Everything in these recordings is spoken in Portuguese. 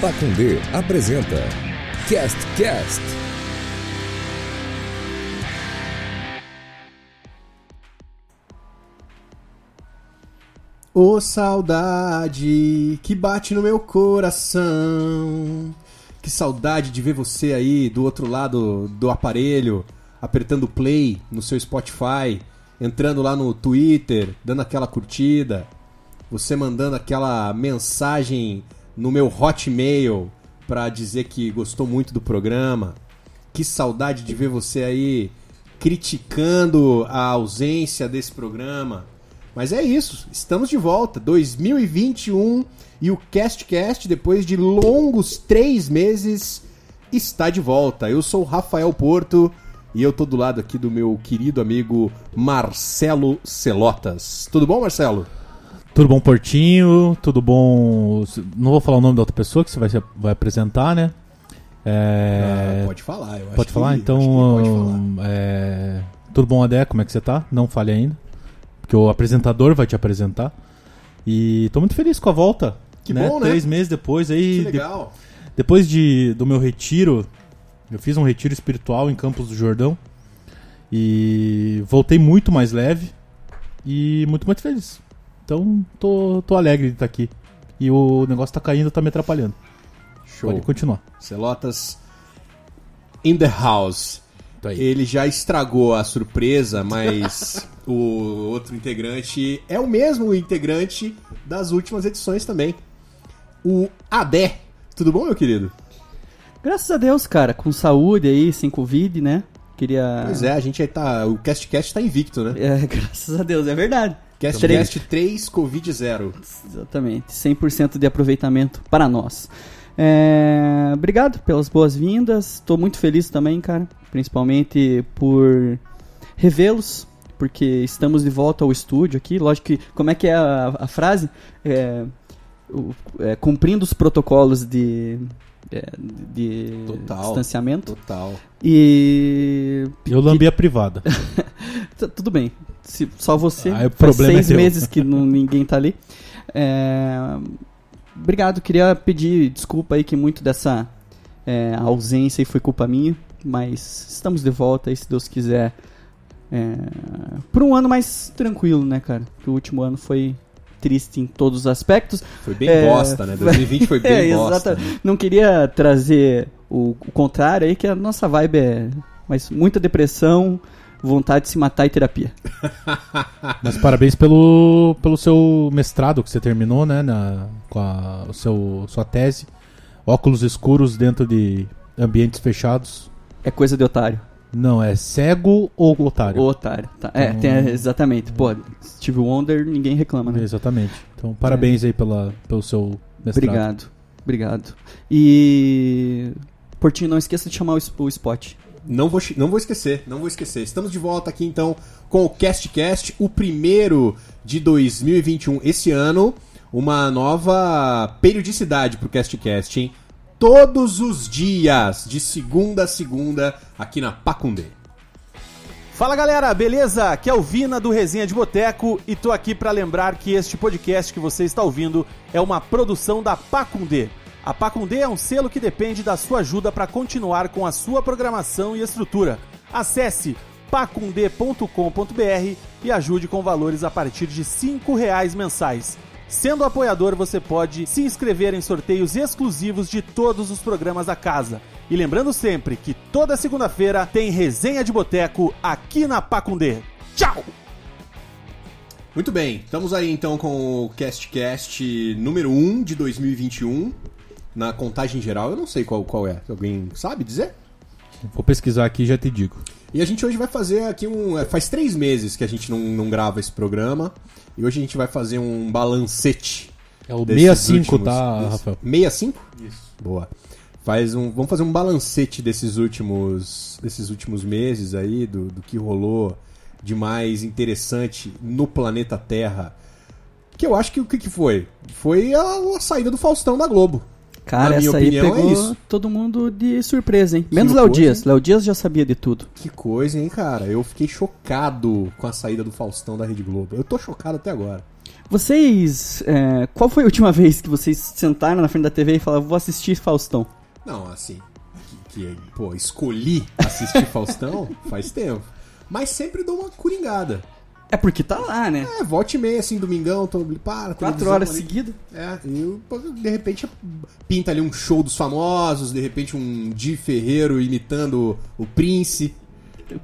Pacundê apresenta Cast Cast. Ô saudade que bate no meu coração. Que saudade de ver você aí do outro lado do aparelho, apertando play no seu Spotify, entrando lá no Twitter, dando aquela curtida, você mandando aquela mensagem no meu Hotmail pra dizer que gostou muito do programa. Que saudade de ver você aí criticando a ausência desse programa. Mas é isso, estamos de volta, 2021 e o CastCast, depois de longos três meses, está de volta. Eu sou Rafael Porto e eu tô do lado aqui do meu querido amigo Marcelo Celotas. Tudo bom, Marcelo? Tudo bom, Portinho? Tudo bom? Não vou falar o nome da outra pessoa que você vai, vai apresentar, né? É... Ah, pode falar, eu acho Pode que- falar? acho Então, que pode falar. é, tudo bom, Adé? Como é que você tá? Não fale ainda. Porque o apresentador vai te apresentar. E tô muito feliz com a volta. Que bom, né? Três meses depois aí. Que de- legal. depois de, do meu retiro, eu fiz um retiro espiritual em Campos do Jordão. E voltei muito mais leve e muito, muito feliz. Então, tô, tô alegre de estar aqui. E o negócio tá caindo, tá me atrapalhando. Show. Pode continuar. Celotas in the house. Aí. Ele já estragou a surpresa, mas o outro integrante é o mesmo integrante das últimas edições também. O Adé. Tudo bom, meu querido? Graças a Deus, cara, com saúde aí, sem Covid, né? Queria. Pois é, a gente aí tá. O CastCast tá invicto, né? É, graças a Deus, é verdade. CastCast 3, Covid 0. Exatamente, 100% de aproveitamento para nós. É, obrigado pelas boas-vindas, estou muito feliz também, cara, principalmente por revê-los, porque estamos de volta ao estúdio aqui. Lógico que, como é que é a, a frase? É, o- é, cumprindo os protocolos de, é, de Total. distanciamento. Total. E. Eu lambi a privada. Tudo bem. Se, só você. Ah, o problema seis é meses que não- ninguém tá ali. É, Obrigado. Queria pedir desculpa aí que muito dessa é, ausência foi culpa minha. Mas estamos de volta aí, se Deus quiser. É, por um ano mais tranquilo, né, cara? Porque o último ano foi triste em todos os aspectos. Foi bem É, bosta, né? 2020 foi bem é, bosta. né? Não queria trazer o, o contrário aí, que a nossa vibe é. Mas muita depressão, vontade de se matar e terapia. Mas parabéns pelo, pelo seu mestrado que você terminou, né? Na, com a o seu, sua tese. Óculos escuros dentro de ambientes fechados. É coisa de otário. Não, é cego ou otário? O otário. Tá. É, Então- tem- exatamente. Pô, Steve Wonder, ninguém reclama, né? Exatamente. Então, parabéns aí pela, pelo seu mestrado. Obrigado. Obrigado. E. Portinho, não esqueça de chamar o, o spot. Não vou, não vou esquecer, não vou esquecer. Estamos de volta aqui então com o CastCast, o primeiro de 2021 esse ano. Uma nova periodicidade pro CastCast, hein? Todos os dias, de segunda a segunda, aqui na Pacundê. Fala galera, beleza? Aqui é o Vina do Resenha de Boteco e tô aqui pra lembrar que este podcast que você está ouvindo é uma produção da Pacundê. A Pacundê é um selo que depende da sua ajuda para continuar com a sua programação e estrutura. Acesse pacundê.com.br e ajude com valores a partir de 5 reais mensais. Sendo apoiador, você pode se inscrever em sorteios exclusivos de todos os programas da casa. E lembrando sempre que toda segunda-feira tem resenha de boteco aqui na Pacundê. Tchau! Muito bem, estamos aí então com o CastCast número 1 de 2021. Na contagem geral, eu não sei qual, qual é. Alguém sabe dizer? Vou pesquisar aqui e já te digo. E a gente hoje vai fazer aqui um. é, Faz três meses que a gente não, não grava esse programa. E hoje a gente vai fazer um balancete. É o desses 65, últimos- tá, desse- Rafael? 65? Isso. Boa. Faz um, vamos fazer um balancete desses últimos, desses últimos meses aí, do, do que rolou de mais interessante no planeta Terra. Que eu acho que o que, que foi? Foi a, a saída do Faustão da Globo. Cara, Na essa aí é pegou isso. todo mundo de surpresa, hein? Menos Léo Dias. Léo Dias já sabia de tudo. Que coisa, hein, cara? Eu fiquei chocado com a saída do Faustão da Rede Globo. Eu tô chocado até agora. Vocês. é, qual foi a última vez que vocês sentaram na frente da TV e falaram, vou assistir Faustão? Não, assim, que, que, pô, escolhi assistir Faustão faz tempo. Mas sempre dou uma coringada. É porque tá lá, né? É, volta e meia, assim, domingão, tô para, Quatro horas seguidas. É, e de repente pinta ali um show dos famosos, de repente um Di Ferreiro imitando o Prince.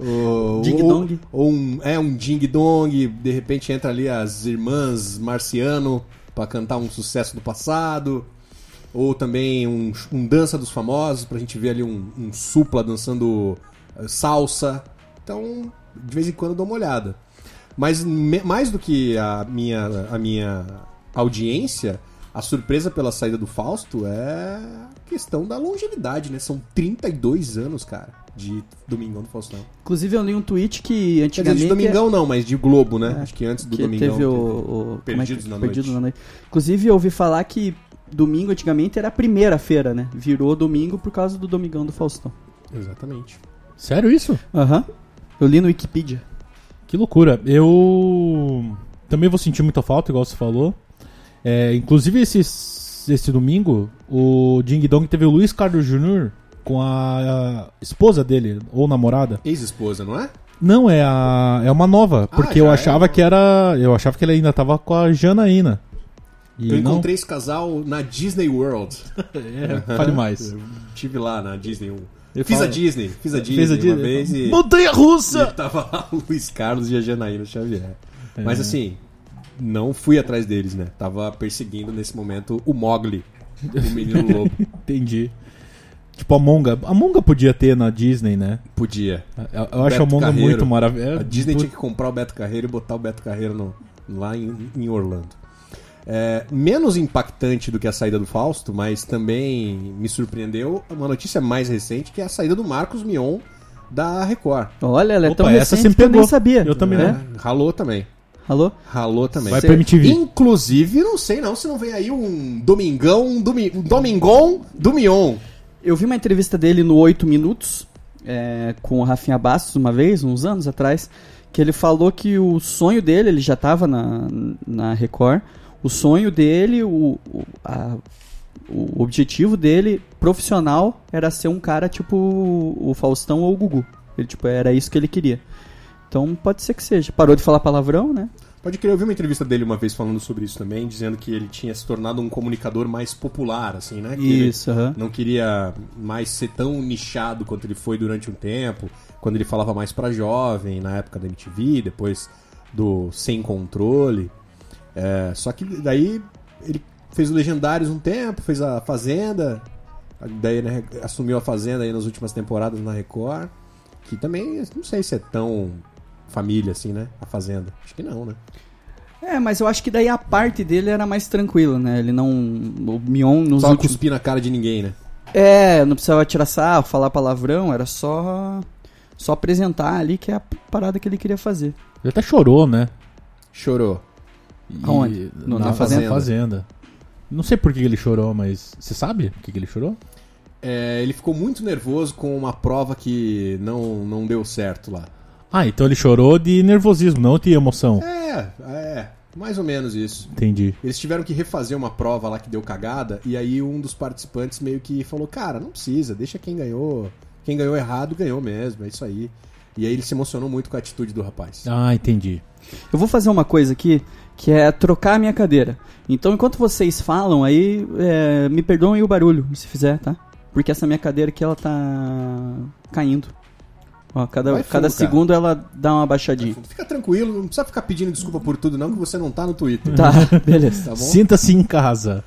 O, Ding ou, Dong. Ou um, é, um Ding Dong, de repente entra ali as irmãs Marciano pra cantar um sucesso do passado. Ou também um, um Dança dos Famosos, pra gente ver ali um, um supla dançando eh, salsa. Então, de vez em quando eu dou uma olhada. Mas me- mais do que a minha, a minha audiência, a surpresa pela saída do Fausto é a questão da longevidade, né? São 32 anos, cara, de Domingão do Faustão. Inclusive eu li um tweet que Quer dizer, antigamente. de Domingão não, mas de Globo, né? É, Acho que antes do que Domingão. teve o, o- como é que- Perdidos na Perdidos Noite. na Noite. Inclusive eu ouvi falar que domingo antigamente era a primeira feira, né? Virou domingo por causa do Domingão do Faustão. Exatamente. Sério isso? Aham. Eu li no Wikipedia. Que loucura. Eu também vou sentir muita falta, igual você falou. É, inclusive, esse, esse domingo, o Ding Dong teve o Luiz Carlos Jr. com a, a esposa dele, ou namorada. Ex-esposa, não é? Não, é, a, é uma nova, Ah, porque já eu é achava uma- que era. Eu achava que ele ainda tava com a Janaína. E Eu não. encontrei esse casal na Disney World. É, fale mais. Eu tive lá na Disney. um- Ele Fiz fala- a Disney, fiz a Disney Fez a uma Disney. vez e... Montanha E russa! tava lá o Luiz Carlos e a Janaína Xavier. É. Mas assim, não fui atrás deles, né? Tava perseguindo nesse momento o Mogli, o menino lobo. Entendi. Tipo, a Monga. A Monga podia ter na Disney, né? Podia. Eu, eu acho a Monga Carreiro. muito maravilhosa. A Disney tinha que comprar o Beto Carreiro e botar o Beto Carreiro no- lá em, em Orlando. É, menos impactante do que a saída do Fausto, mas também me surpreendeu uma notícia mais recente, que é a saída do Marcos Mion da Record. Olha, ela é Opa, tão essa recente me que eu nem pegou. sabia. Eu também É? não. Ralou também. Alô? Ralou também. Vai Cê- pra MTV. Inclusive, não sei não se não vem aí um domingão, um, domi um domingon do Mion. Eu vi uma entrevista dele no 8 Minutos, é, com o Rafinha Bastos uma vez, uns anos atrás, que ele falou que o sonho dele, ele já estava na, na Record, o sonho dele, o, o, a- o objetivo dele, profissional, era ser um cara tipo o Faustão ou o Gugu. Ele, tipo, era isso que ele queria. Então pode ser que seja. Parou de falar palavrão, né? Pode crer, eu vi uma entrevista dele uma vez falando sobre isso também, dizendo que ele tinha se tornado um comunicador mais popular, assim, né? Que Isso, não queria mais ser tão nichado quanto ele foi durante um tempo, quando ele falava mais pra jovem, na época da MTV, depois do Sem Controle. É, só que daí ele fez o Legendários um tempo, fez a Fazenda, daí né, assumiu a Fazenda aí nas últimas temporadas na Record, que também não sei se é tão família assim, né? A Fazenda. Acho que não, né? É, mas eu acho que daí a parte dele era mais tranquila, né? Ele não. O Mion nos Só últimos. cuspir na cara de ninguém, né? É, não precisava tirar sarro, falar palavrão, era só. Só apresentar ali que é a parada que ele queria fazer. Ele até chorou, né? Chorou. Aonde? No- na, na fazenda. Fazenda. Não sei por que ele chorou, mas você sabe por que que ele chorou? É, ele ficou muito nervoso com uma prova que não, não deu certo lá. Ah, então ele chorou de nervosismo, não de emoção. É, é, mais ou menos isso. Entendi. Eles tiveram que refazer uma prova lá que deu cagada, e aí um dos participantes meio que falou: Cara, não precisa, deixa quem ganhou. Quem ganhou errado ganhou mesmo, é isso aí. E aí ele se emocionou muito com a atitude do rapaz. Ah, entendi. Eu vou fazer uma coisa aqui, que é trocar a minha cadeira. Então, enquanto vocês falam aí, é, me perdoem o barulho, se fizer, tá? Porque essa minha cadeira aqui, ela tá caindo. Ó, cada, fundo, cada cara. segundo ela dá uma baixadinha. Fica tranquilo, não precisa ficar pedindo desculpa por tudo, não, que você não tá no Twitter. Tá, beleza. Tá bom? Sinta-se em casa.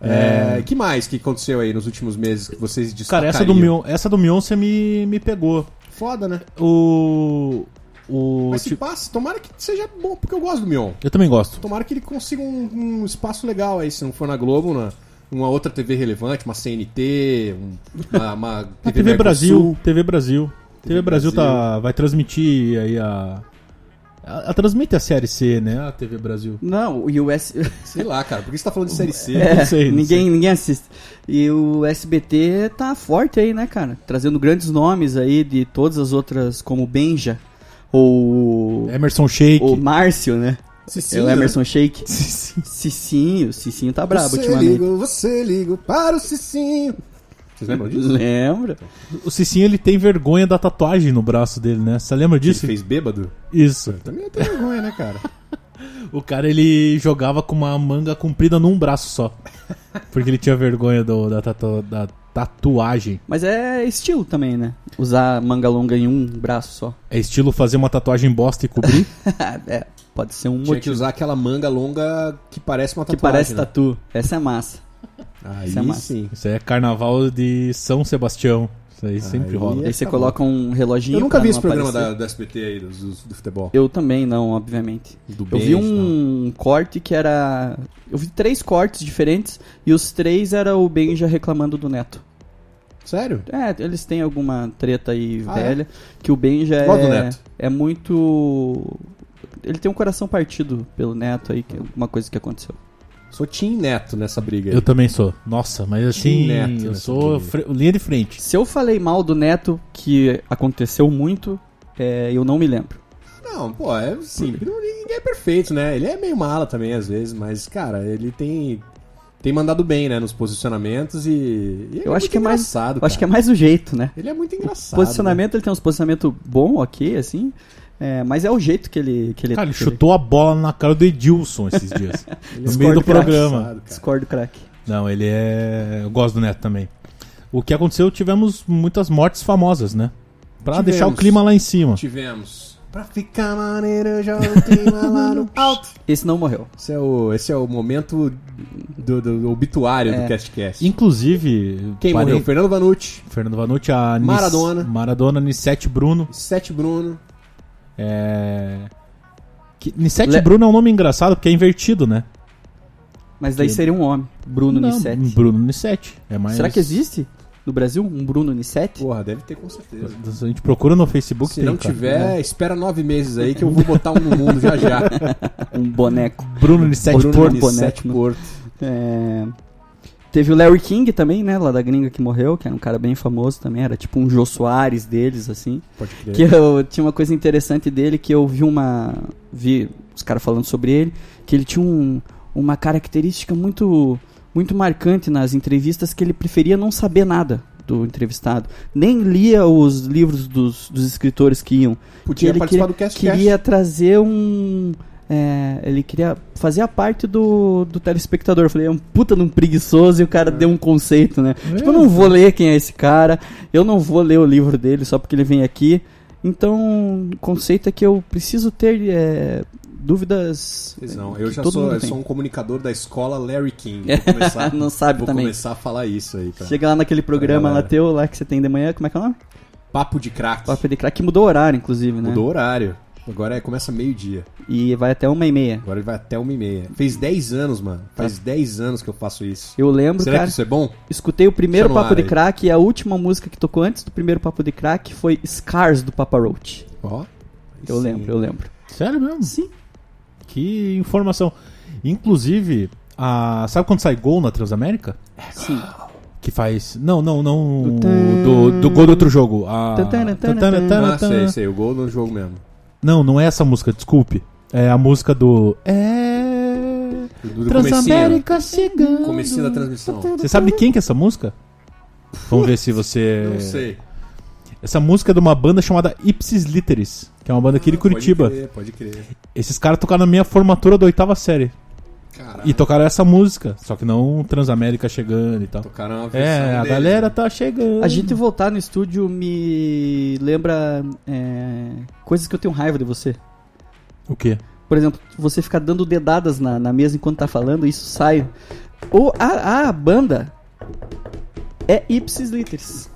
É, que mais que aconteceu aí nos últimos meses que vocês Cara, destacariam? essa do, Mion, essa do Mion você me, me pegou. Foda, né? O. O. Mas se tipo, passa, tomara que seja bom, porque eu gosto do Mion. eu também gosto. Tomara que ele consiga um, um espaço legal aí, se não for na Globo, na uma outra TV relevante, uma CNT, um- uma, uma A TV, TV. Brasil. TV Brasil. TV Brasil, Brasil. tá, vai transmitir aí a. Ela transmite a série C, né? A TV Brasil. Não, e o S... Sei lá, cara, por que você tá falando de série C? É, Não sei, não ninguém, ninguém assiste. E o SBT tá forte aí, né, cara? Trazendo grandes nomes aí de todas as outras, como Benja, ou Emerson Sheik. o Márcio, né? Cicinho, É o Emerson Shake. Sim. Cicinho, Cicinho tá brabo você ultimamente. liga, você liga para o Cicinho. Vocês lembram disso? Lembra? O Cicinho ele tem vergonha da tatuagem no braço dele, né? Você lembra Que ele disso? fez bêbado? Isso. Também eu tenho vergonha, né, cara? O cara ele jogava com uma manga comprida num braço só. Porque ele tinha vergonha do- da, tatu- da tatuagem. Mas é estilo também, né? Usar manga longa em um braço só. É estilo fazer uma tatuagem bosta e cobrir? é, pode ser um Tinha que motivo. usar aquela manga longa que parece uma Que tatuagem. parece né? tatu. Essa é massa. Aí Isso é massa. sim. Isso aí é carnaval de São Sebastião. Isso aí sempre Aí rola. é- Aí você tá coloca um reloginho Eu nunca vi não esse programa da, do SBT aí, do, do, do futebol. Eu também não, obviamente. Do Eu vi um corte que era. Eu vi três cortes diferentes e os três era o Benja reclamando do Neto. Sério? É, eles têm alguma treta aí Ah, velha que o Gosto do é, Neto. é muito. Ele tem um coração partido pelo Neto aí, que é alguma coisa que aconteceu. Sou Tim Neto nessa briga aí. Eu também sou. Nossa, mas assim, Neto eu sou fre- linha de frente. Se eu falei mal do Neto, que aconteceu muito, é, eu não me lembro. Não, pô, é simples. Não- Ninguém é perfeito, né? Ele é meio mala também, às vezes, mas, cara, ele tem. Tem mandado bem, né, nos posicionamentos e. e ele Eu acho muito que é mais- engraçado. Eu acho que é cara. mais o jeito, né? Ele é muito engraçado. posicionamento, ele tem uns posicionamento bom, ok, assim. é, mas é o jeito que ele. Que ele Cara, ele que ele- chutou a bola na cara do Edilson esses dias. né? Ele no é meio do programa. cara. Discordo, craque. Não, ele é. Eu gosto do Neto também. O que aconteceu, tivemos muitas mortes famosas, né? Pra Tivemos. deixar o clima lá em cima. Tivemos. Pra ficar maneiro, eu já o clima lá no alto. Esse não morreu. Esse é o, esse é o momento do, do- do obituário É. do CastCast. Inclusive. Quem parei- morreu? Fernando Vanucci, Fernando Vanucci, a Nis- Maradona. Maradona, Nissete Bruno. Sete Bruno. É. Que, Nissete Le- Bruno é um nome engraçado porque é invertido, né? Mas daí Que- seria um homem. Bruno Não, Nissete. Bruno Nissete. É mais... Será que existe no Brasil um Bruno Nissete? Porra, deve ter com certeza. A gente procura no Facebook. Se tem, não cara. tiver, espera nove meses aí que eu vou botar um no mundo já já. Um boneco. Bruno Nissete Bruno Porto. Nissete boneco? Porto. É, Teve o Larry King também, né? Lá da gringa que morreu, que era um cara bem famoso também. Era tipo um Jô Soares deles, assim. Pode crer. Que eu tinha uma coisa interessante dele que eu vi uma. Vi os caras falando sobre ele, que ele tinha um- uma característica muito, muito marcante nas entrevistas que ele preferia não saber nada do entrevistado. Nem lia os livros dos, dos escritores que iam. Podia ele participar queria- do Cast Queria trazer um. é, ele queria fazer a parte do, do telespectador. Eu falei, é um puta de um preguiçoso e o cara deu um conceito, né? Tipo, eu não vou ler quem é esse cara, eu não vou ler o livro dele só porque ele vem aqui. Então, o conceito é que eu preciso ter é, dúvidas. Não, que eu já sou, eu sou um comunicador da escola Larry King. Vou começar, Não sabe vou também. começar a falar isso aí, cara. Chega lá naquele programa lá galera. teu, lá que você tem de manhã, como é que é o nome? Papo de crack. Papo de crack, que mudou o horário, inclusive, né? Mudou o horário. Agora é, começa meio-dia. E vai até uma e meia. Agora ele vai até uma e meia. Fez 10 anos, mano. Faz 10 anos que eu faço isso. Eu lembro, Será cara. que isso é bom? Escutei o primeiro Papo de aí. Crack e a última música que tocou antes do primeiro Papo de Crack foi Scars do Papa Roach. Ó. Eu Sim. lembro, eu lembro. Sério mesmo? Sim. Que informação. Inclusive, a... sabe quando sai gol na Transamérica? Sim. Que faz. Não, não, não. Do Do, do, do gol do outro jogo. A... Tan, tan, tan, tan, tan, tan. Ah, sei, sei. O gol no jogo mesmo. Não, não é essa música, desculpe. É a música do. É. Do, do comecinho. Transamérica chegando. Comecinho da transmissão. Você sabe de quem que é essa música? Vamos ver se você. Não sei. Essa música é de uma banda chamada Ipsis Literis, que é uma banda aqui de Curitiba. Pode crer, pode crer. Esses caras tocaram na minha formatura da oitava série. Caralho. E tocaram essa música, só que não Transamérica chegando e tal. Tocaram uma versão É, a galera né? tá chegando. A gente voltar no estúdio me lembra é, coisas que eu tenho raiva de você. O quê? Por exemplo, você ficar dando dedadas na, na mesa enquanto tá falando, isso sai. Ou a, a banda é Ipsis Literis.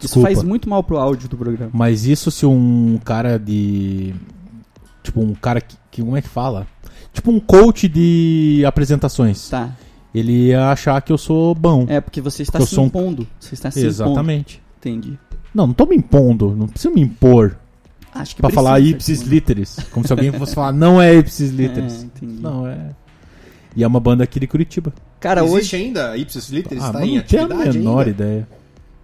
Isso Desculpa. faz muito mal pro áudio do programa. Mas isso se um cara de. Tipo, um cara que. que como é que fala? Tipo um coach de apresentações. Tá. Ele ia achar que eu sou bom. É porque você está Eu se sou um- impondo. Você está se impondo. Exatamente. Entendi. Não, não tô me impondo. Não preciso me impor. Acho que Pra precisa, falar ipsis literis. Como se alguém fosse falar, não é ipsis literis. É, entendi. Não, é. E é uma banda aqui de Curitiba. Cara, Existe hoje ainda? Ipsis Literis ah, em não tenho a menor ainda? ideia.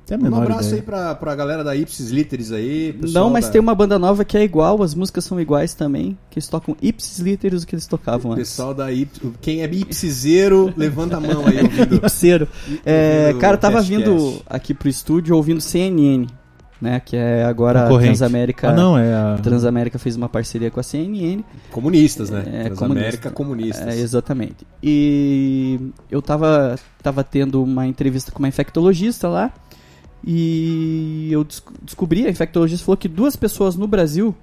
Tem a Manda um abraço ideia. aí pra, pra galera da Ipsis Literis aí. Não, mas da- tem uma banda nova que é igual, as músicas são iguais também, que eles tocam ipsis literis o que eles tocavam antes. Pessoal da Ipsis. Quem é Ipsizeiro, levanta a mão aí ouvindo. Ipseiro. É, ouvindo cara, tava vindo Cast. aqui pro estúdio ouvindo CNN, né? Que é agora a. Transamérica. Ah, não, é a... Transamérica fez uma parceria com a CNN. Comunistas, né? É, Transamérica comunista. comunistas. É, exatamente. E eu tava, tava tendo uma entrevista com uma infectologista lá. E eu des- descobri, a infectologista falou que duas pessoas no Brasil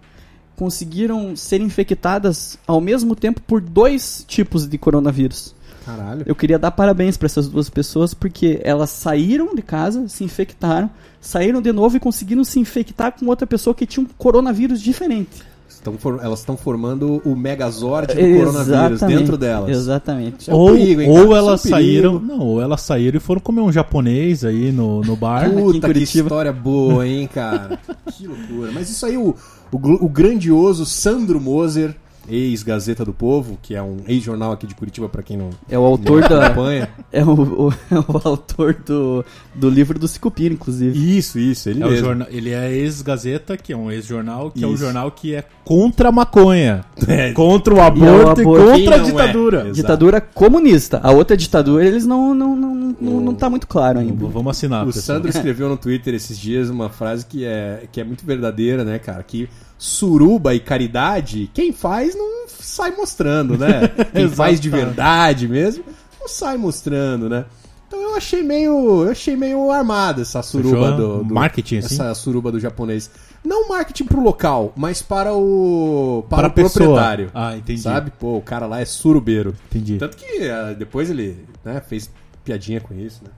conseguiram ser infectadas ao mesmo tempo por dois tipos de coronavírus. Caralho. Eu queria dar parabéns para essas duas pessoas porque elas saíram de casa, se infectaram, saíram de novo e conseguiram se infectar com outra pessoa que tinha um coronavírus diferente. Estão for- Elas estão formando o Megazord do coronavírus dentro delas. Exatamente. É um ou perigo, hein, ou? Isso elas é um saíram. Não, ou elas saíram e foram comer um japonês aí no, no bar. em Puta, que história boa, hein, cara? que loucura. Mas isso aí, o, o, o grandioso Sandro Moser, ex-Gazeta do Povo, que é um ex-jornal aqui de Curitiba, pra quem não, É o autor da. acompanha. É o, o- é o autor do, do livro do Sicupira, inclusive. Isso, isso, ele É o mesmo. jornal, ele é ex-Gazeta, que é um ex-jornal, que é um Isso. jornal que é contra a maconha. É. Contra o aborto e, aborto. Quem contra a é? ditadura. Exato. Ditadura comunista. A outra ditadura, eles não. Não, não, não, não, não tá muito claro ainda. Vamos assinar, O pessoal. Sandro escreveu no Twitter esses dias uma frase que é, que é muito verdadeira, né, cara? Que suruba e caridade, quem faz não sai mostrando, né? Quem faz de verdade mesmo, não sai mostrando, né? Então eu achei meio, eu achei meio armada essa suruba do, do marketing, assim? essa suruba do japonês. Não marketing pro local, mas para o para, Para o proprietário. Ah, entendi. Sabe? Pô, o cara lá é surubeiro. Entendi. Tanto que ah, depois ele né, fez piadinha com isso, né?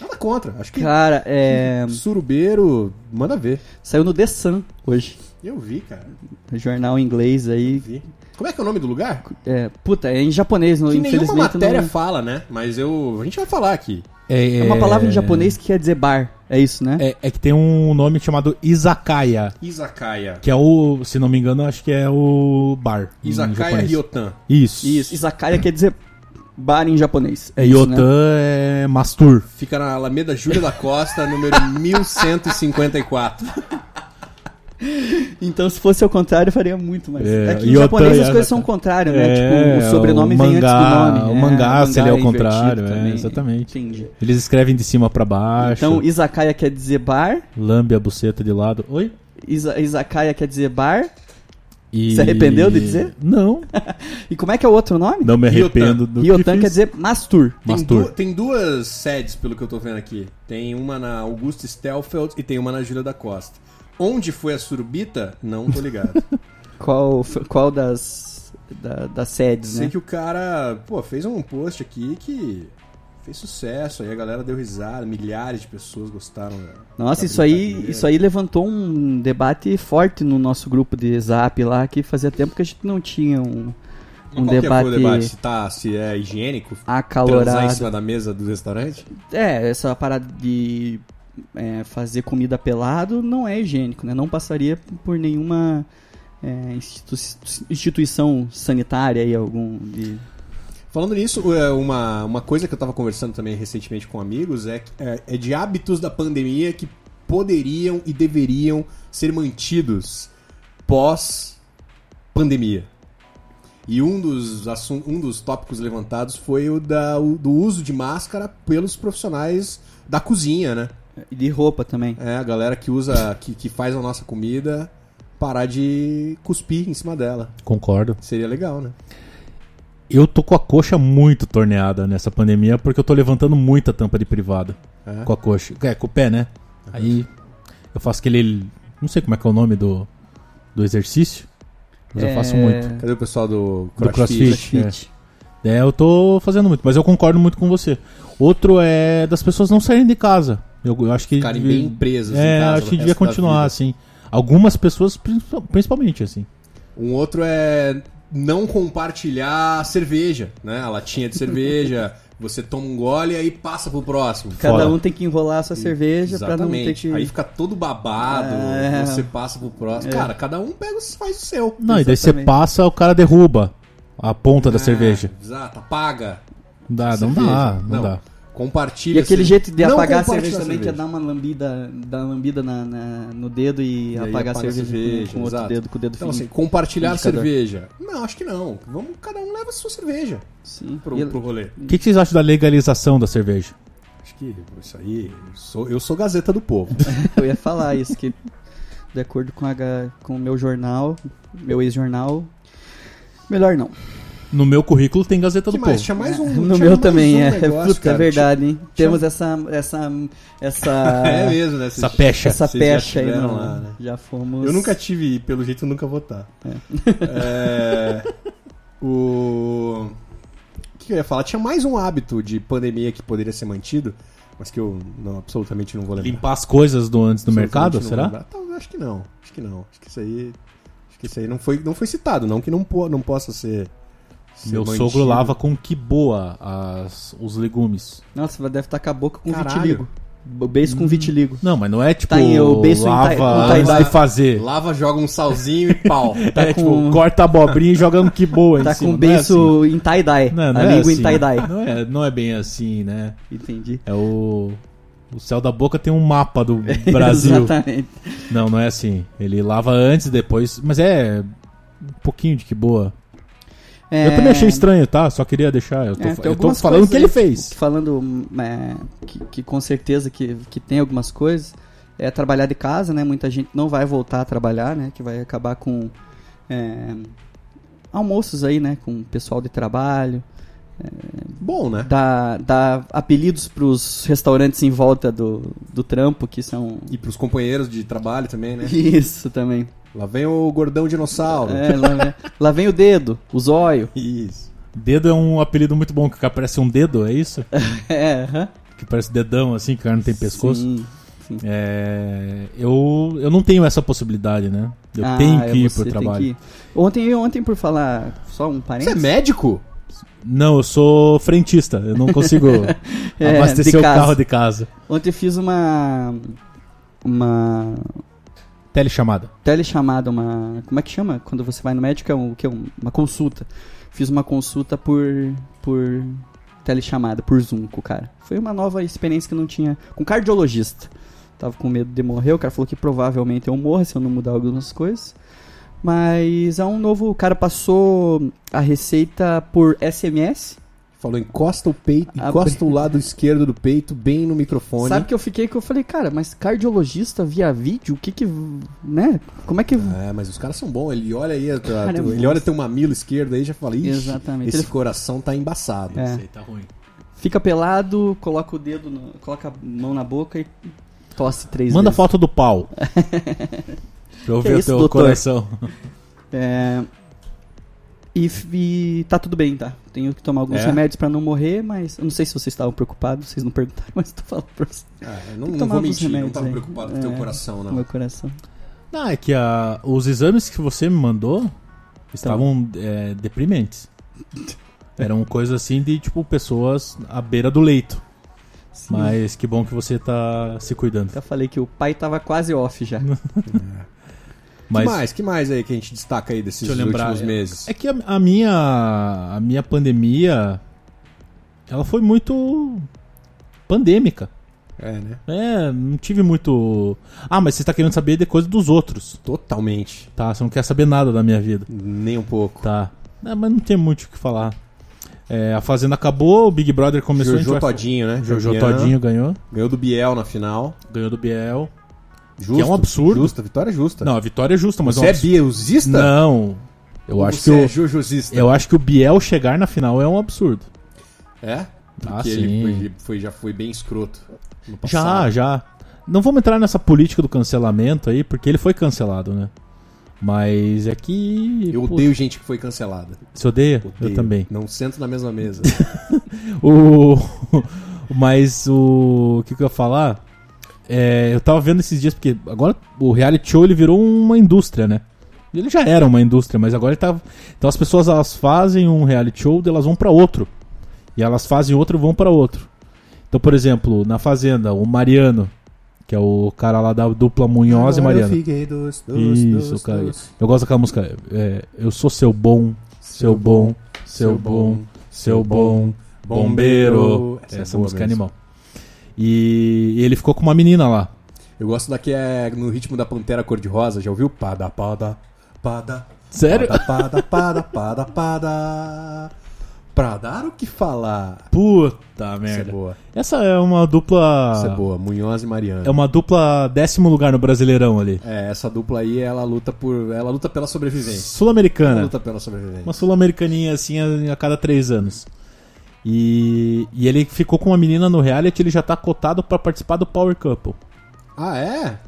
Nada contra. Acho que Cara, é. surubeiro, manda ver. Saiu no The Sun hoje. Eu vi, cara. Jornal inglês aí. Vi. Como é que é o nome do lugar? É, puta, é em japonês, não, Que nenhuma infelizmente. matéria não... fala, né? Mas eu. A gente vai falar aqui. É uma palavra em japonês que quer dizer bar. É isso, né? É, é que tem um nome chamado Izakaya, Izakaya. que é o, se não me engano, acho que é o bar. Izakaya. Ryotan. Isso. Isso. Izakaya quer dizer bar em japonês. É isso, Yotan né? é Mastur. Fica na Alameda Júlia da Costa, número 1154. Então, se fosse ao contrário, faria muito mais. É, É, que em japonês as coisas são o contrário, né? É, tipo, o sobrenome o vem mangá- antes do nome. o É, mangá, se ele é o invertido contrário, é, exatamente. Entendi. Eles escrevem de cima pra baixo. Então, Izakaya quer dizer bar, Lambe a buceta de lado. Oi? Iza, Izakaya quer dizer bar. E... Se arrependeu de dizer? Não, E como é que é o outro nome? não me Ryotan. arrependo do Ryotan que quer dizer mastur. Tem, Mastur. du- tem duas sedes, pelo que eu tô vendo aqui. Tem uma na Augusta Stelfeld e tem uma na Júlia da Costa. Onde foi a surubita? Não tô ligado. Qual, qual das, da- das sedes, Sei né? que o cara, pô, fez um post aqui que fez sucesso, aí a galera deu risada, milhares de pessoas gostaram. da- Nossa, da isso aí, isso aí levantou um debate forte no nosso grupo de zap lá, que fazia tempo que a gente não tinha um, um que debate, debate? Se, tá, se é higiênico? Transar em acalorado. cima da mesa do restaurante? É, essa parada de é, fazer comida pelado não é higiênico, né? Não passaria por nenhuma é, institu- instituição sanitária aí, algum de... Falando nisso, é, uma, uma coisa que eu tava conversando também recentemente com amigos é, é, é de hábitos da pandemia que poderiam e deveriam ser mantidos pós-pandemia. E um dos, um dos tópicos levantados foi o, da, o do uso de máscara pelos profissionais da cozinha, né? De roupa também. É, a galera que usa, que, que faz a nossa comida parar de cuspir em cima dela. Concordo. Seria legal, né? Eu tô com a coxa muito torneada nessa pandemia porque eu tô levantando muita tampa de privada É. com a coxa. É, com o pé, né? Aí eu faço aquele. Não sei como é que é o nome do, do exercício, mas eu É, faço muito. Cadê o pessoal do Do CrossFit? CrossFit. É, eu tô fazendo muito, mas eu concordo muito com você. Outro é das pessoas não saírem de casa. Eu, eu acho que. Ficarem devia- bem presas É, em casa acho que devia da continuar assim. Algumas pessoas, principal- principalmente, assim. Um outro é não compartilhar cerveja, né? A latinha de cerveja, você toma um gole e aí passa pro próximo. Cada Fora. um tem que enrolar a sua cerveja pra não ter Exatamente. que... Aí fica todo babado, É. você passa pro próximo. É. Cara, cada um pega, faz o seu. Não, e daí você Exatamente. passa, o cara derruba a ponta da Ah, cerveja. Exato, apaga. Dá, não cerveja. dá, não, dá. Compartilha. E aquele a jeito de Não apagar a cerveja também, que é dar uma lambida, dar uma lambida na, na- no dedo e, E apagar a cerveja, cerveja, com, com outro dedo, com o dedo Então, assim, fino. compartilhar Indicador. cerveja. Não, acho que não. Vamos, cada um leva a sua cerveja Sim. pro, E- pro rolê. O que, que vocês acham da legalização da cerveja? Acho que isso aí. Eu sou, eu sou Gazeta do Povo. Eu ia falar isso, que de acordo com, a, com o meu jornal, meu ex-jornal, melhor não. No meu currículo tem Gazeta que do mais? Povo. Tinha mais um. no tinha meu mais também, um é. negócio, Puta, cara. é verdade, hein? Tinha- Temos essa, essa, essa, É mesmo, né? Essa pecha. essa Vocês pecha aí, no, lá, né? já fomos... Eu nunca tive, pelo jeito nunca vou estar. É, o. O que eu ia falar? Tinha mais um hábito de pandemia que poderia ser mantido, mas que eu não, absolutamente não vou lembrar. Limpar as coisas do antes do mercado, não será? acho que não. Acho que não. Acho que isso aí. Acho que isso aí não foi, não foi citado, não que não, po- não possa ser. Ser Meu mantido. sogro lava com que boa as, os legumes. Nossa, deve estar com a boca com Caralho. vitiligo. O beijo com vitiligo. Não, mas não é tipo Tá em o beiço em lava tai- com antes tie-dye. de fazer. Lava, joga um salzinho e pau. Tá é com- tipo, corta a abobrinha e joga um que boa em Tá com é beiço em tie-dye. assim. Não, não a é língua assim. em tie-dye. Não é, não é bem assim, né? Entendi. É o... O céu da boca tem um mapa do Brasil. Exatamente. não, não é assim. Ele lava antes e depois. Mas é um pouquinho de que boa. É, Eu também achei estranho, tá? Só queria deixar. Eu tô, É, eu tô falando o que ele fez. Falando é, que, que com certeza que, que tem algumas coisas. É trabalhar de casa, né? Muita gente não vai voltar a trabalhar, né? Que vai acabar com é, almoços aí, né? Com o pessoal de trabalho. Bom, né? Dar, dar apelidos pros restaurantes em volta do, do trampo, que são... E pros companheiros de trabalho também, né? Isso também. Lá vem o gordão dinossauro. É, lá, vem- lá vem o dedo, o zóio. Isso. Dedo é um apelido muito bom, que parece um dedo, é isso? É, aham. Que parece dedão, assim, que o cara não tem pescoço. Sim. É, eu, eu não tenho essa possibilidade, né? Eu Ah, tenho é, que ir pro trabalho. Ontem, ontem, por falar, só um Você é parênteses. médico? Não, eu sou frentista. Eu não consigo É, abastecer o casa. carro de casa. Ontem eu fiz uma. Uma. Telechamada. Telechamada, uma. Como é que chama? Quando você vai no médico é um, que? Uma consulta. Fiz uma consulta por. por telechamada, por Zoom com o cara. Foi uma nova experiência que eu não tinha. Com cardiologista. Tava com medo de morrer. O cara falou que provavelmente eu morra se eu não mudar algumas coisas. Mas é um novo. O cara passou a receita por SMS. Falou, encosta o peito, Abre- encosta o lado esquerdo do peito bem no microfone. Sabe que eu fiquei que eu falei, cara, mas cardiologista via vídeo, o que que, né? Como é que É, mas os caras são bons. Ele olha aí, Cara, é ele monstro. olha teu mamilo esquerdo aí e já fala, Ixi, Exatamente. esse Ele- coração tá embaçado. É. tá ruim. fica pelado, coloca o dedo, no- coloca a mão na boca e tosse três Manda vezes. foto do pau. pra ver isso, o teu doutor? coração. É, e, e tá tudo bem, tá? Tenho que tomar alguns É? remédios pra não morrer, mas eu não sei se vocês estavam preocupados, vocês não perguntaram, mas eu tô falando pra vocês. Ah, eu não, não tomar vou mentir, não remédios tava aí. preocupado com É. teu coração, No não. meu coração. Não, é que a- os exames que você me mandou estavam é, deprimentes. Eram coisas assim de, tipo, pessoas à beira do leito. Sim. Mas que bom que você tá se cuidando. Eu falei que o pai tava quase off já. Mas Que mais? Que mais aí que a gente destaca aí desses lembrar, últimos meses? é que a, a minha a minha pandemia ela foi muito pandêmica. É, né? É, não tive muito. Ah, mas você tá querendo saber de coisa dos outros, Totalmente. tá? Você não quer saber nada da minha vida. Nem um pouco. Tá. É, mas não tem muito o que falar. É, a Fazenda acabou, o Big Brother começou. Jojo vai- Todinho, né? Jojo. Todinho ganhou. Ganhou do Biel na final. Ganhou do Biel. Justo. é um absurdo. Justa, vitória justa. Não, a vitória é justa, mas Você é um é bielzista? Não. Eu Ou acho, que você é o, jujuzista? eu acho que o Biel chegar na final é um absurdo. É? Ah, Porque sim. ele foi, foi- já foi bem escroto. no Já, passado. já. Não vamos entrar nessa política do cancelamento aí, porque ele foi cancelado, né? Mas é que. Eu pô, odeio gente que foi cancelada. Você odeia? Odeio. Eu também. Não sento na mesma mesa. O. Mas o. O que, que eu ia falar? É, eu tava vendo esses dias, porque agora o reality show ele virou uma indústria, né? Ele já era uma indústria, mas agora ele tá. Então as pessoas elas fazem um reality show, elas vão pra outro. E elas fazem outro e vão pra outro. Então, por exemplo, na Fazenda, o Mariano, que é o cara lá da dupla Munhoz e Agora eu Mariano. fiquei doce, doce, Isso, cara. Eu gosto daquela música. é, eu sou seu bom, seu bom, seu bom, seu bom, Bombeiro. Essa Essa, é boa música é animal. E, e ele ficou com uma menina lá. Eu gosto da que é no ritmo da Pantera Cor-de-Rosa, já ouviu? Pada, pada, pada. Sério? Pada, pada, pada, pada, pada. Pra dar o que falar. Puta Essa é merda. boa. Essa é uma dupla. Essa é boa. Munhoz e Mariana. É uma dupla décimo lugar no Brasileirão ali. É, essa dupla aí, ela luta por. Ela luta pela sobrevivência. Sul-Americana. luta pela sobrevivência. Uma sul-americaninha assim a, a cada três anos. E, e ele ficou com uma menina no reality, ele já tá cotado pra participar do Power Couple. Ah, é?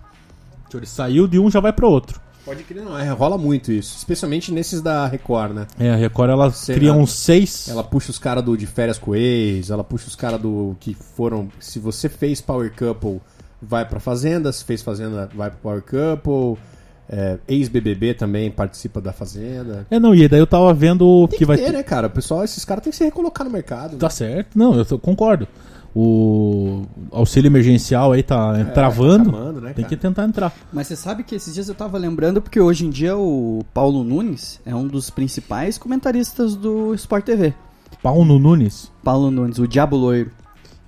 Então ele saiu de um já vai pro outro. Pode crer, não. É, rola muito isso. Especialmente nesses da Record, né? É, a Record ela Sei cria lá. uns seis. Ela puxa os caras do de férias com ex, ela puxa os caras do que foram. Se você fez Power Couple, vai pra Fazenda. Se fez Fazenda, vai pro Power Couple. É, Ex-BBB também participa da Fazenda. É, não, e daí eu tava vendo Tem que que, vai ter, ter. né, cara? O pessoal, esses caras têm que se recolocar no mercado. Tá né? certo, não, eu tô- concordo. O auxílio emergencial aí tá É, travando. acabando, né, Tem cara? que tentar entrar. Mas você sabe que esses dias eu tava lembrando porque hoje em dia o Paulo Nunes é um dos principais comentaristas do Sport TV. Paulo Nunes. Paulo Nunes, o Diabo Loiro.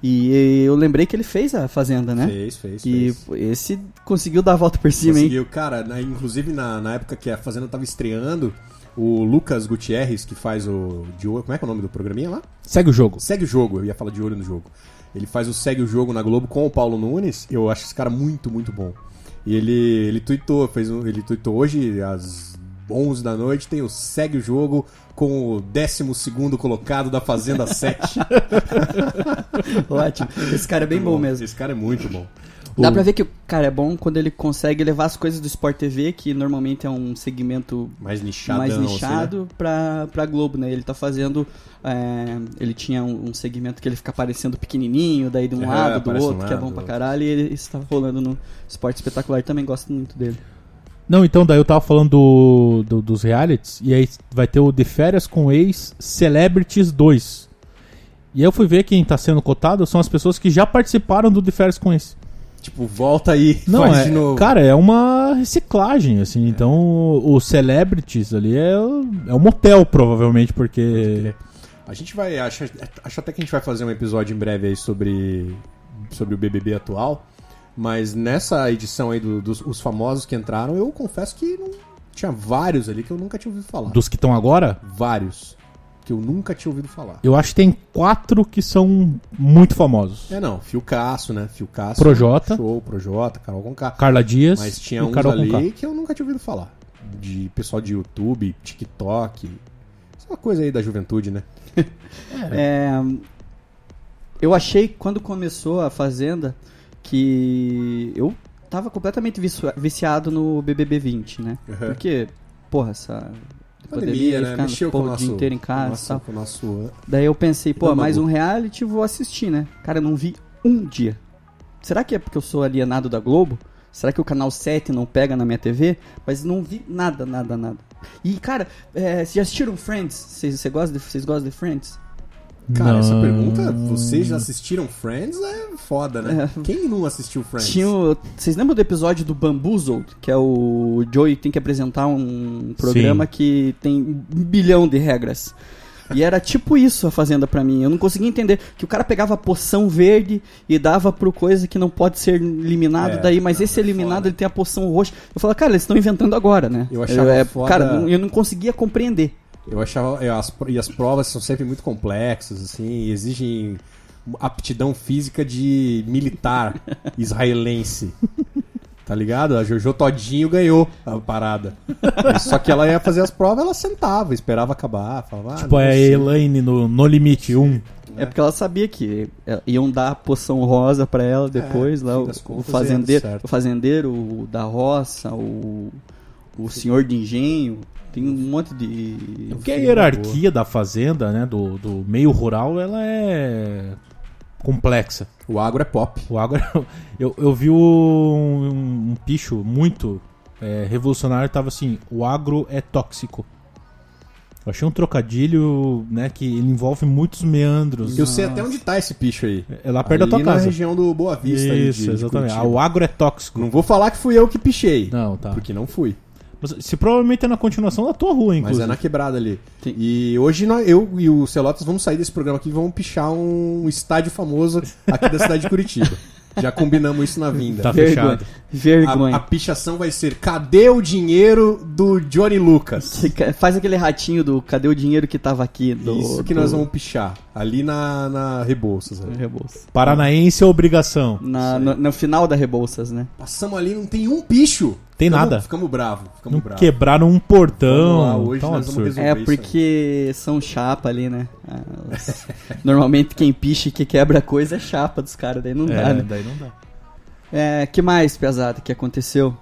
E eu lembrei que ele fez a Fazenda, né? Fez, fez, E fez. esse conseguiu dar a volta por cima, hein? Conseguiu, cara, na- inclusive na, na época que a Fazenda tava estreando, o Lucas Gutierrez, que faz o. De, como é que é o nome do programinha lá? Segue o jogo. Segue o jogo, eu ia falar de olho no jogo. Ele faz o Segue o Jogo na Globo com o Paulo Nunes. Eu acho esse cara muito, muito bom. E ele, ele tweetou, fez um, ele tweetou hoje às 11 da noite, tem o Segue o Jogo com o 12 colocado da Fazenda 7. Ótimo. Esse cara é bem bom mesmo. Esse cara é muito bom. Dá pra ver que o cara é bom quando ele consegue levar as coisas do Sport TV, que normalmente é um segmento Mais nichadão. mais assim, né? nichado, pra, pra Globo, né? Ele tá fazendo. é, ele tinha um, um segmento que ele fica aparecendo pequenininho, daí de um É, lado, do aparece um outro, que é lado, bom pra caralho, e ele está rolando no Esporte Espetacular. Também gosto muito dele. Não, então daí eu tava falando do, do- dos realities, e aí vai ter o De Férias com Ex Celebrities 2. E aí eu fui ver quem tá sendo cotado são as pessoas que já participaram do De Férias com Ex. Tipo, volta aí, Não, faz é, de novo. cara, é uma reciclagem, assim. Então, o, Celebrities ali é, é um motel, provavelmente, porque. A gente vai. Acho, acho até que a gente vai fazer um episódio em breve aí sobre, sobre o BBB atual. Mas nessa edição aí do- dos os famosos que entraram, eu confesso que não, tinha vários ali que eu nunca tinha ouvido falar. Dos que estão agora, Vários que eu nunca tinha ouvido falar. eu acho que tem quatro que são muito famosos: É, não. Fio Caço, né? Fio Caço. Projota. Show, Projota, Carol Conká. Carla Dias Mas tinha uns Carol ali Conká. que eu nunca tinha ouvido falar. De pessoal de YouTube, TikTok. Isso é uma coisa aí da juventude, né? É, eu achei, quando começou a Fazenda, que eu tava completamente vici- viciado no BBB 20, né? Uhum. Porque, porra, essa... Pandemia, né? ficar Mexeu com porra, o o nosso, dia inteiro em com casa nosso, tal. com o nosso Daí eu pensei, pô, mais um reality, vou assistir, né? Cara, eu não vi um dia. Será que é porque eu sou alienado da Globo? Será que o canal 7 não pega na minha TV? Mas não vi nada, nada, nada. E, cara, é, vocês já assistiram Friends? Vocês, vocês gostam de, vocês gostam de Friends? Cara, essa Não. pergunta, vocês já assistiram Friends? É foda, né? É. Quem não assistiu Friends? Tinha o- vocês lembram do episódio do Bamboozled? Que é o Joey tem que apresentar um programa Sim. que tem um bilhão de regras. E era tipo isso a Fazenda pra mim. Eu não conseguia entender que o cara pegava a poção verde e dava pro coisa que não pode ser eliminado É, daí, mas não, esse é eliminado foda. ele tem a poção roxa. Eu falava, cara, eles estão inventando agora, né? Eu achava é, foda- Cara, eu não conseguia compreender. Eu achava. é, as, e as provas são sempre muito complexas, assim, e exigem aptidão física de militar israelense. Tá ligado? A Jojo Todinho ganhou a parada. Só que ela ia fazer as provas, ela sentava, esperava acabar, falava. ah, Tipo, é a. Elaine no No Limite 1. É porque ela sabia que é, iam dar a poção rosa pra ela depois, no lá o, o fazendeiro, o fazendeiro, o da roça, o, o senhor de engenho, tem um monte de Porque a hierarquia da fazenda, né, do, do meio rural, ela é complexa. O agro é pop. O agro, eu, eu vi um, um picho muito é, revolucionário, tava assim, o agro é tóxico. Eu achei um trocadilho, né, que ele envolve muitos meandros. Eu sei até onde tá esse bicho aí. É lá perto Ali da tua na casa. região do Boa Vista. Isso, de- de exatamente. Ah, Curitiba. o agro é tóxico. Não vou falar que fui eu que pichei. Não, tá. Porque não fui. Mas se provavelmente é na continuação da tua rua, Mas inclusive. é na quebrada ali. Sim. E hoje nós- eu e o Celotas vamos sair desse programa aqui e vamos pichar um estádio famoso aqui da cidade de Curitiba. Já combinamos isso na vinda. Tá fechado. Vergonha. A, a pichação vai ser Cadê o dinheiro do Johnny Lucas? Faz aquele ratinho do cadê o dinheiro que tava aqui? Do, Isso que do- nós vamos pichar. Ali na, na Rebouças. ali. Rebouças. Paranaense é obrigação. Na, no, no final da Rebouças, né? Passamos ali, não tem um picho. Tem Ficamos- nada. Ficamos bravos. Ficamos Não bravos. quebraram um portão. Vamos lá, hoje tá um nós absurdo. É porque são chapa ali, né? Ah, Normalmente quem picha e que quebra coisa é chapa dos caras, daí não dá, É, né? daí não dá. É, que mais, pesado, que aconteceu?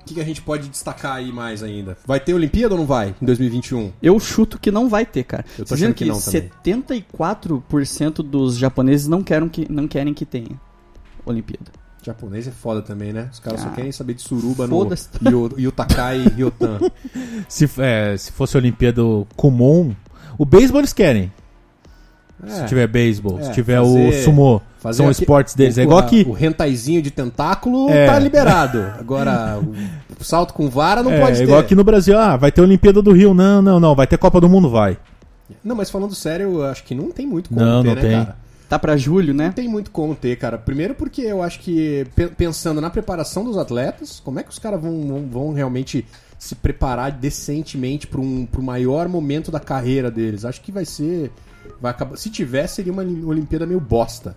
O que, que a gente pode destacar aí mais ainda? Vai ter Olimpíada ou não vai em 2021? Eu chuto que não vai ter, cara. Eu tô Vocês achando que não também. 74% dos japoneses não querem que, não querem que tenha Olimpíada. Japonês é foda também, né? Os caras só Ah, querem saber de suruba no Yutakai e Ryotan. Se, é, se fosse a Olimpíada Kumon, o beisebol eles querem. Se É, tiver beisebol, É, se tiver fazer- o sumô, fazer são aqui- esportes deles. o- É igual que O rentaizinho de tentáculo É. tá liberado. Agora, o salto com vara não é, pode ter. igual aqui no Brasil, ah, vai ter Olimpíada do Rio. Não, não, não, vai ter Copa do Mundo, vai. Não, mas falando sério, eu acho que não tem muito como Não, ter, não né, tem. cara? Tá pra julho, né? Não tem muito como ter, cara. Primeiro porque eu acho que, pe- pensando na preparação dos atletas, como é que os caras vão, vão, vão realmente se preparar decentemente para um pro maior momento da carreira deles? Acho que vai ser. Vai acabar, se tiver, seria uma Olimpíada meio bosta.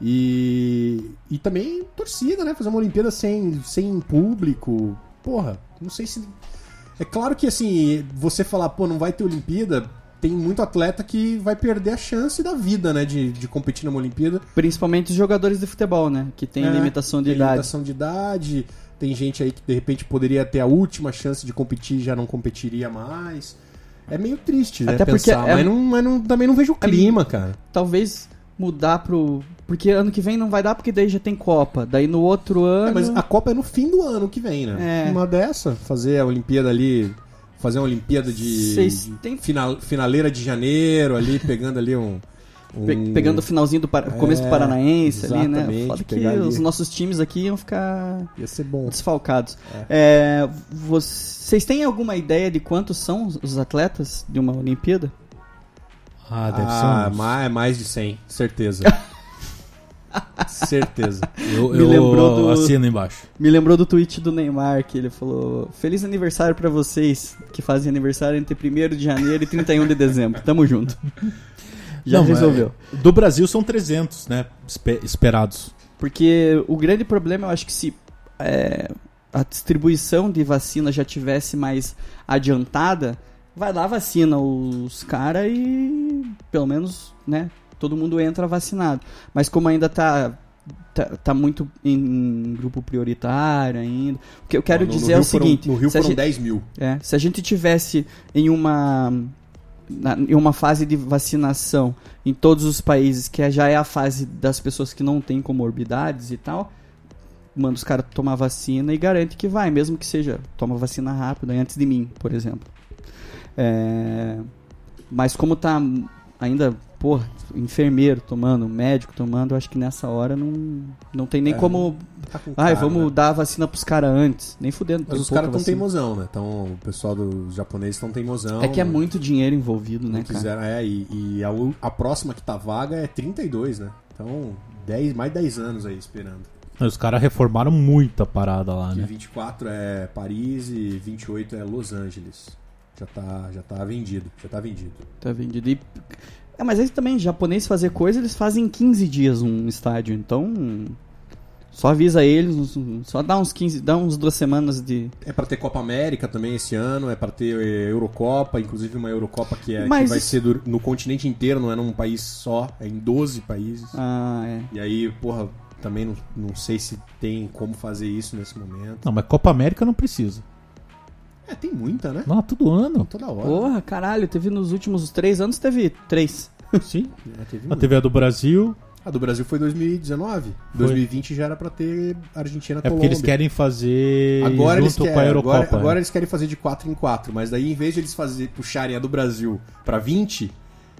E, e também torcida, né? Fazer uma Olimpíada sem, sem público. Porra, não sei se. É claro que assim, você falar, pô, não vai ter Olimpíada, tem muito atleta que vai perder a chance da vida, né? De, de competir numa Olimpíada. Principalmente os jogadores de futebol, né? Que tem É, limitação de tem idade. limitação de idade. Tem gente aí que de repente poderia ter a última chance de competir e já não competiria mais. É meio triste, né? Até porque pensar, é- mas, não, mas não- também não vejo o clima, cara. Talvez mudar pro. Porque ano que vem não vai dar, porque daí já tem Copa. Daí no outro ano. É, mas a Copa é no fim do ano que vem, né? É. Uma dessa, fazer a Olimpíada ali. Fazer uma Olimpíada de. Vocês de têm- final- finaleira de janeiro ali, pegando ali um. um- Pe- Pegando o finalzinho do Par- começo do É, Paranaense ali, né? Foda que ali. os nossos times aqui iam ficar Ia ser bom. desfalcados. É, vocês têm alguma ideia de quantos são os- os atletas de uma Olimpíada? Ah, deve Ah, ser uns... mais, mais de 100, certeza. certeza. Eu, Me eu lembrou do- assino embaixo. Me lembrou do tweet do Neymar, que ele falou: Feliz aniversário pra vocês que fazem aniversário entre 1 de janeiro e 31 de dezembro. Tamo junto. Já Não, resolveu. é- do Brasil são 300, né? espe- esperados. Porque o grande problema, eu acho que se é, a distribuição de vacina já tivesse mais adiantada, vai lá, vacina os caras e pelo menos, né, todo mundo entra vacinado. Mas como ainda tá, tá, tá muito em grupo prioritário ainda, o que eu quero no- no dizer é o Rio foram- seguinte... no Rio se a foram gente- 10 mil. é, se a gente tivesse em uma na- em uma fase de vacinação em todos os países, que já é a fase das pessoas que não têm comorbidades e tal, manda os caras tomar vacina e garante que vai, mesmo que seja toma vacina rápida antes de mim, por exemplo. É, mas como tá ainda, porra, enfermeiro tomando, médico tomando, eu acho que nessa hora não, não tem nem É, como. Tá com Ai, cara, vamos né? dar a vacina pros caras antes. Nem fudendo. Mas os caras estão vacina. teimosão, né? Então, o pessoal dos japoneses estão teimosão. É que é muito dinheiro envolvido, né, cara? quiseram, é, e, e a, a próxima que tá vaga é 32, né? Então, 10, mais 10 anos aí esperando. Os caras reformaram muita parada lá, Que né? 24 é Paris e 28 é Los Angeles. Já tá, já tá vendido, já tá vendido. Tá vendido. E... É, mas aí também, japonês fazer coisa, eles fazem em 15 dias um estádio. Então, só avisa eles, só dá uns 15, dá uns duas semanas de... É pra ter Copa América também esse ano, é pra ter eh, Eurocopa, inclusive uma Eurocopa que, é, Mas que vai ser do- no continente inteiro, não é num país só, é em 12 países. Ah, é. E aí, porra, também não, não sei se tem como fazer isso nesse momento. Não, mas Copa América não precisa. É, tem muita, né? Não, todo ano. Toda hora. Porra, caralho, teve nos últimos três anos, teve três. Sim. É, teve A. TV do Brasil A do Brasil foi 2019. 2020 já era pra ter Argentina é porque eles querem fazer Agora junto eles, querem, com a Eurocopa. agora, agora né? eles querem fazer de 4 em 4, mas daí em vez de eles fazer, puxarem a do Brasil pra 20,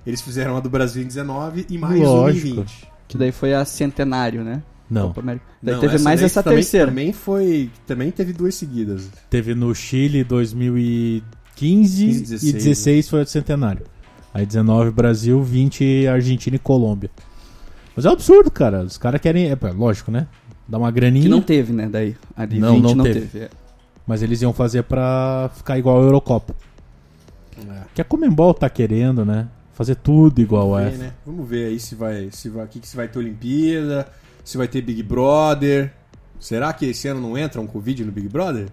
eles fizeram a do Brasil em 19 e mais uma em Lógico. 20. Que daí foi a centenário, né? Não. Copa América. Daí Não, teve mais daí essa também, terceira. Também foi. Também teve duas seguidas. Teve no Chile 2015 15, e 16, 16 foi o centenário. Aí 19 Brasil, 20 Argentina e Colômbia. Mas é um absurdo, cara. Os caras querem. É, lógico, né? Dá uma graninha. Que não teve, né? Daí. A de Não, 20 não não, teve. teve. é. Mas eles iam fazer pra ficar igual a Eurocopa. É. Que a Comembol tá querendo, né? Fazer tudo igual a Vamos UEFA. ver, né? Vamos ver aí se vai. Se vai. Que, que se vai ter Olimpíada, se vai ter Big Brother. Será que esse ano não entra um Covid no Big Brother?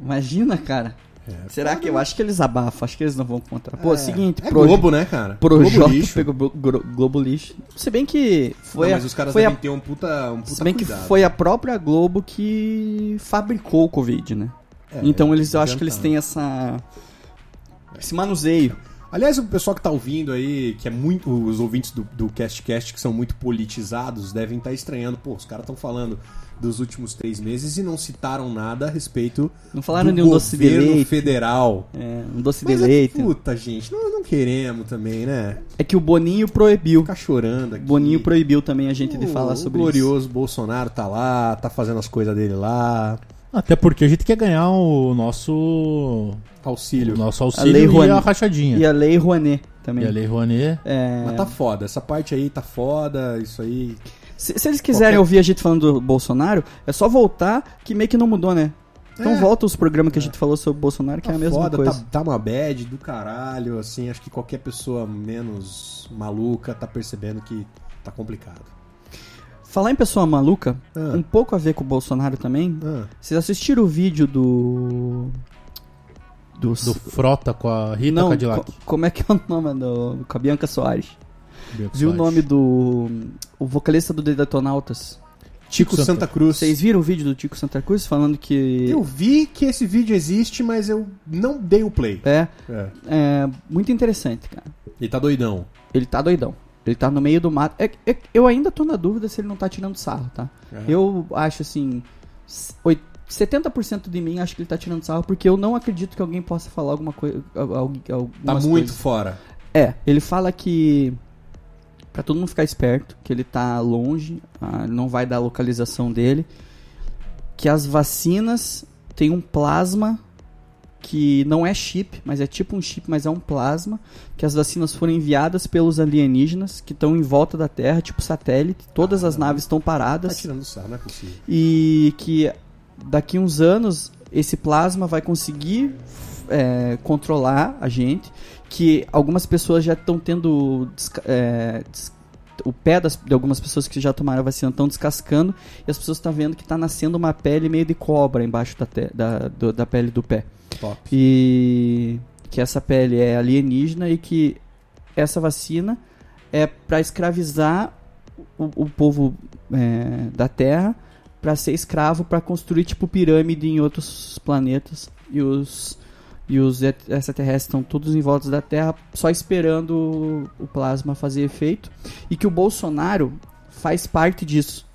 Imagina, cara. É, Será que eu acho que eles abafam? Acho que eles não vão contar. Pô, É, seguinte, é Proje- Globo, né, cara? Projota Globo lixo. pegou Glo- Glo- Globo Lixo. Se bem que foi Não, a, mas os caras foi a, ter um puta, um puta se bem que cuidado. foi a própria Globo que fabricou o Covid, né? É, então eles, eu acho que eles têm essa esse manuseio. Aliás, o pessoal que tá ouvindo aí, que é muito. Os ouvintes do, do CastCast que são muito politizados, devem estar estranhando. Pô, os caras estão falando dos últimos três meses e não citaram nada a respeito Não falaram do de um doce de governo leite. federal. É, um doce de Mas é, leite. puta, gente, nós não queremos também, né? É que o Boninho proibiu. Ficar chorando aqui. O Boninho proibiu também a gente de O- falar sobre O isso. glorioso Bolsonaro tá lá, tá fazendo as coisas dele lá. Até porque a gente quer ganhar o nosso, Auxílio. o nosso A auxílio Lei e Rouanet. a rachadinha. E a Lei Rouanet também. E a Lei Rouanet. É, Mas tá foda. Essa parte aí tá foda, isso aí. se, se eles quiserem Qualquer- ouvir a gente falando do Bolsonaro, é só voltar que meio que não mudou, né? Então É. volta os programas que a gente falou sobre o Bolsonaro, que Tá é a mesma foda, coisa. Tá, tá uma bad do caralho, assim, acho que qualquer pessoa menos maluca tá percebendo que tá complicado. Falar em pessoa maluca, Ah. um pouco a ver com o Bolsonaro também. Ah, Vocês assistiram o vídeo do. Do. Do Frota com a Rita não, Cadillac. co- como é que é o nome do. Com a Bianca Soares. Bianca Viu o Soares. nome do. O vocalista do The Detonautas. Tico Santa- Santa, Cruz. Vocês viram o vídeo do Tico Santa Cruz falando que. Eu vi que esse vídeo existe, mas eu não dei o play. É, É. é muito interessante, cara. Ele tá doidão. Ele tá doidão. Ele tá no meio do mato. É- é- eu ainda tô na dúvida se ele não tá tirando sarro, tá? É. Eu acho assim. s- oit- 70% de mim acho que ele tá tirando sarro porque eu não acredito que alguém possa falar alguma coisa. Tá muito fora. É, ele fala que. Pra todo mundo ficar esperto, que ele tá longe, ah, não vai dar a localização dele. Que as vacinas têm um plasma que não é chip, mas é tipo um chip, mas é um plasma. Que as vacinas foram enviadas pelos alienígenas que estão em volta da Terra, tipo satélite. Todas Ah, as naves estão Tá paradas. tirando sarro, não é possível. E que daqui uns anos esse plasma vai conseguir é, controlar a gente. Que algumas pessoas já estão tendo. é, o pé das, de algumas pessoas que já tomaram a vacina estão descascando e as pessoas estão vendo que está nascendo uma pele meio de cobra embaixo da, te- da, do- da pele do pé. Top. E que essa pele é alienígena e que essa vacina é para escravizar o, o povo é, da Terra para ser escravo para construir tipo pirâmide em outros planetas e os e os extraterrestres estão todos em volta da Terra só esperando o plasma fazer efeito e que o Bolsonaro faz parte disso.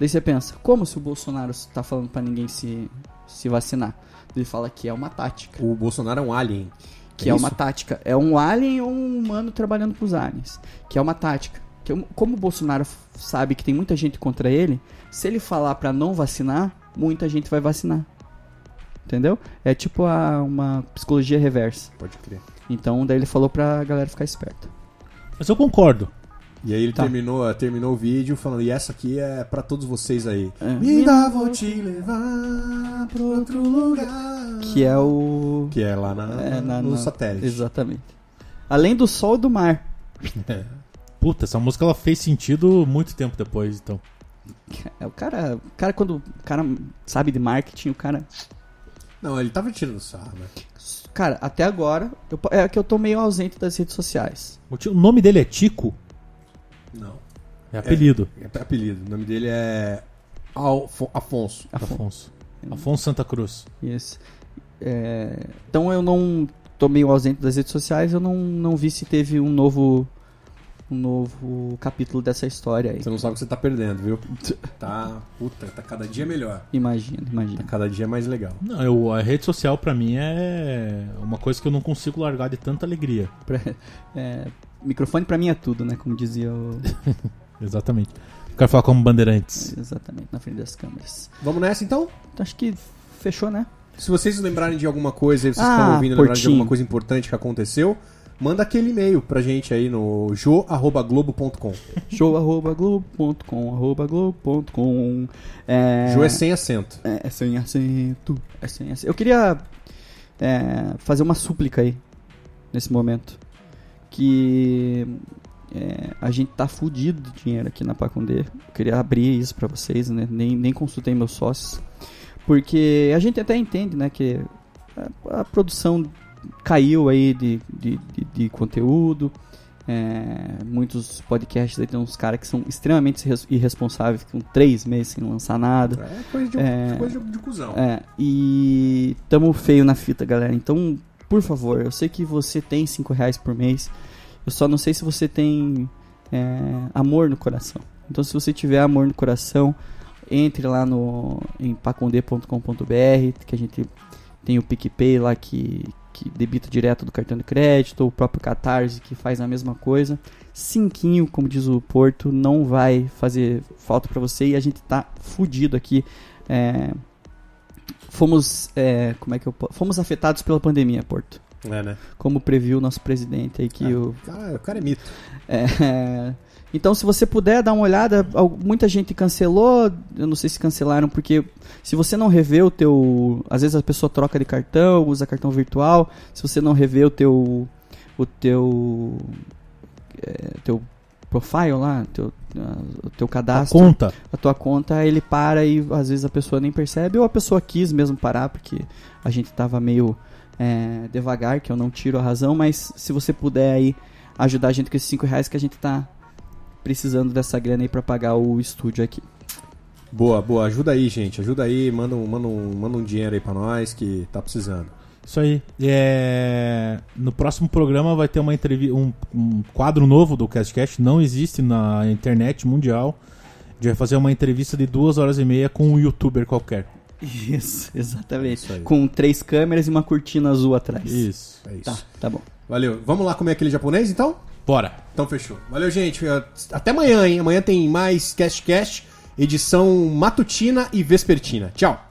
Daí você pensa, como se o Bolsonaro está falando para ninguém se, se vacinar? Ele fala que é uma tática O Bolsonaro é um alien. que é, isso? uma tática. É um alien ou um humano trabalhando pros aliens. Que é uma tática. Que um- como o Bolsonaro sabe que tem muita gente contra ele, se ele falar pra não vacinar, muita gente vai vacinar. Entendeu? É tipo a- uma psicologia reversa. Pode crer. Então daí ele falou pra galera ficar esperta. Mas eu concordo. E aí ele Tá. terminou, terminou o vídeo falando, e essa aqui é pra todos vocês aí. É. Vida vou te levar pra outro lugar. Que é o. Que é lá na, É, na- no na- satélite. Exatamente. Além do sol e do mar. É. Puta, essa música ela fez sentido muito tempo depois, então. É, o cara. O cara, quando o cara sabe de marketing, o cara. Não, ele tava tirando sarro, né? Cara, até agora. eu- é que eu tô meio ausente das redes sociais. O, tio- o nome dele é Tico? Não. É apelido. É apelido. O nome dele é Alfo- Afonso. Afonso. Afonso Santa Cruz. Isso. É, então eu não tô meio ausente das redes sociais, eu não, não vi se teve um novo um novo capítulo dessa história aí. Você não sabe o que você tá perdendo, viu? Tá, puta, tá cada dia melhor. Imagina, Tá imagina. cada dia mais legal. Não, eu, a rede social pra mim é uma coisa que eu não consigo largar de tanta alegria. Pra- é, microfone pra mim é tudo, né? Como dizia o. Exatamente. Quero falar como bandeirantes. Exatamente, na frente das câmeras. Vamos nessa então? Então, Acho que fechou, né? Se vocês lembrarem de alguma coisa, vocês Ah, estão ouvindo lembrarem de alguma coisa importante que aconteceu, manda aquele e-mail pra gente aí no jo@globo.com. Show arroba globo.com, arroba globo.com. É, Jo é sem acento. é, é sem acento. É sem acento. Eu queria é, fazer uma súplica aí, nesse momento. Que é, a gente tá fudido de dinheiro aqui na Pacundê. Eu queria abrir isso pra vocês, né? Nem, nem consultei meus sócios. Porque a gente até entende, né, que a, a produção caiu aí de, de, de, de conteúdo. É, muitos podcasts aí tem uns caras que são extremamente irres- irresponsáveis, que ficam três meses sem lançar nada. É coisa de, É. coisa de, de cuzão. É, e tamo feio na fita, galera. Então, por favor, eu sei que você tem 5 reais por mês. Eu só não sei se você tem é, amor no coração. Então, se você tiver amor no coração, entre lá no em paconde.com.br, que a gente tem o PicPay lá que, que debita direto do cartão de crédito, o próprio Catarse que faz a mesma coisa. Cinquinho, como diz o Porto, não vai fazer falta pra você e a gente tá fudido aqui. É, fomos, é, como é que eu fomos afetados pela pandemia, Porto. É, né? Como previu o nosso presidente aí que É. o O cara, o cara é mito. é, então, se você puder dar uma olhada, muita gente cancelou, eu não sei se cancelaram, porque se você não revê o teu... Às vezes a pessoa troca de cartão, usa cartão virtual, se você não revê o teu... O teu... é, teu profile lá, teu, ah, o teu A cadastro, conta. a tua conta, ele para e às vezes a pessoa nem percebe, ou a pessoa quis mesmo parar, porque a gente tava meio é, devagar, que eu não tiro a razão, mas se você puder aí ajudar a gente com esses 5 reais que a gente tá precisando dessa grana aí pra pagar o estúdio aqui. Boa, boa. Ajuda aí, gente. Ajuda aí. Manda um, manda um, manda um dinheiro aí pra nós que tá precisando. Isso aí. É, No próximo programa vai ter uma entrevista, um, um quadro novo do CastCast, não existe na internet mundial. A gente vai fazer uma entrevista de duas horas e meia com um youtuber qualquer. Isso, exatamente. Isso. Com três câmeras e uma cortina azul atrás. Isso. É isso. Tá, tá bom. Valeu. Vamos lá comer aquele japonês, então? Bora. Então fechou. Valeu, gente. Até amanhã, hein? Amanhã tem mais Cast Cast, edição matutina e vespertina. Tchau.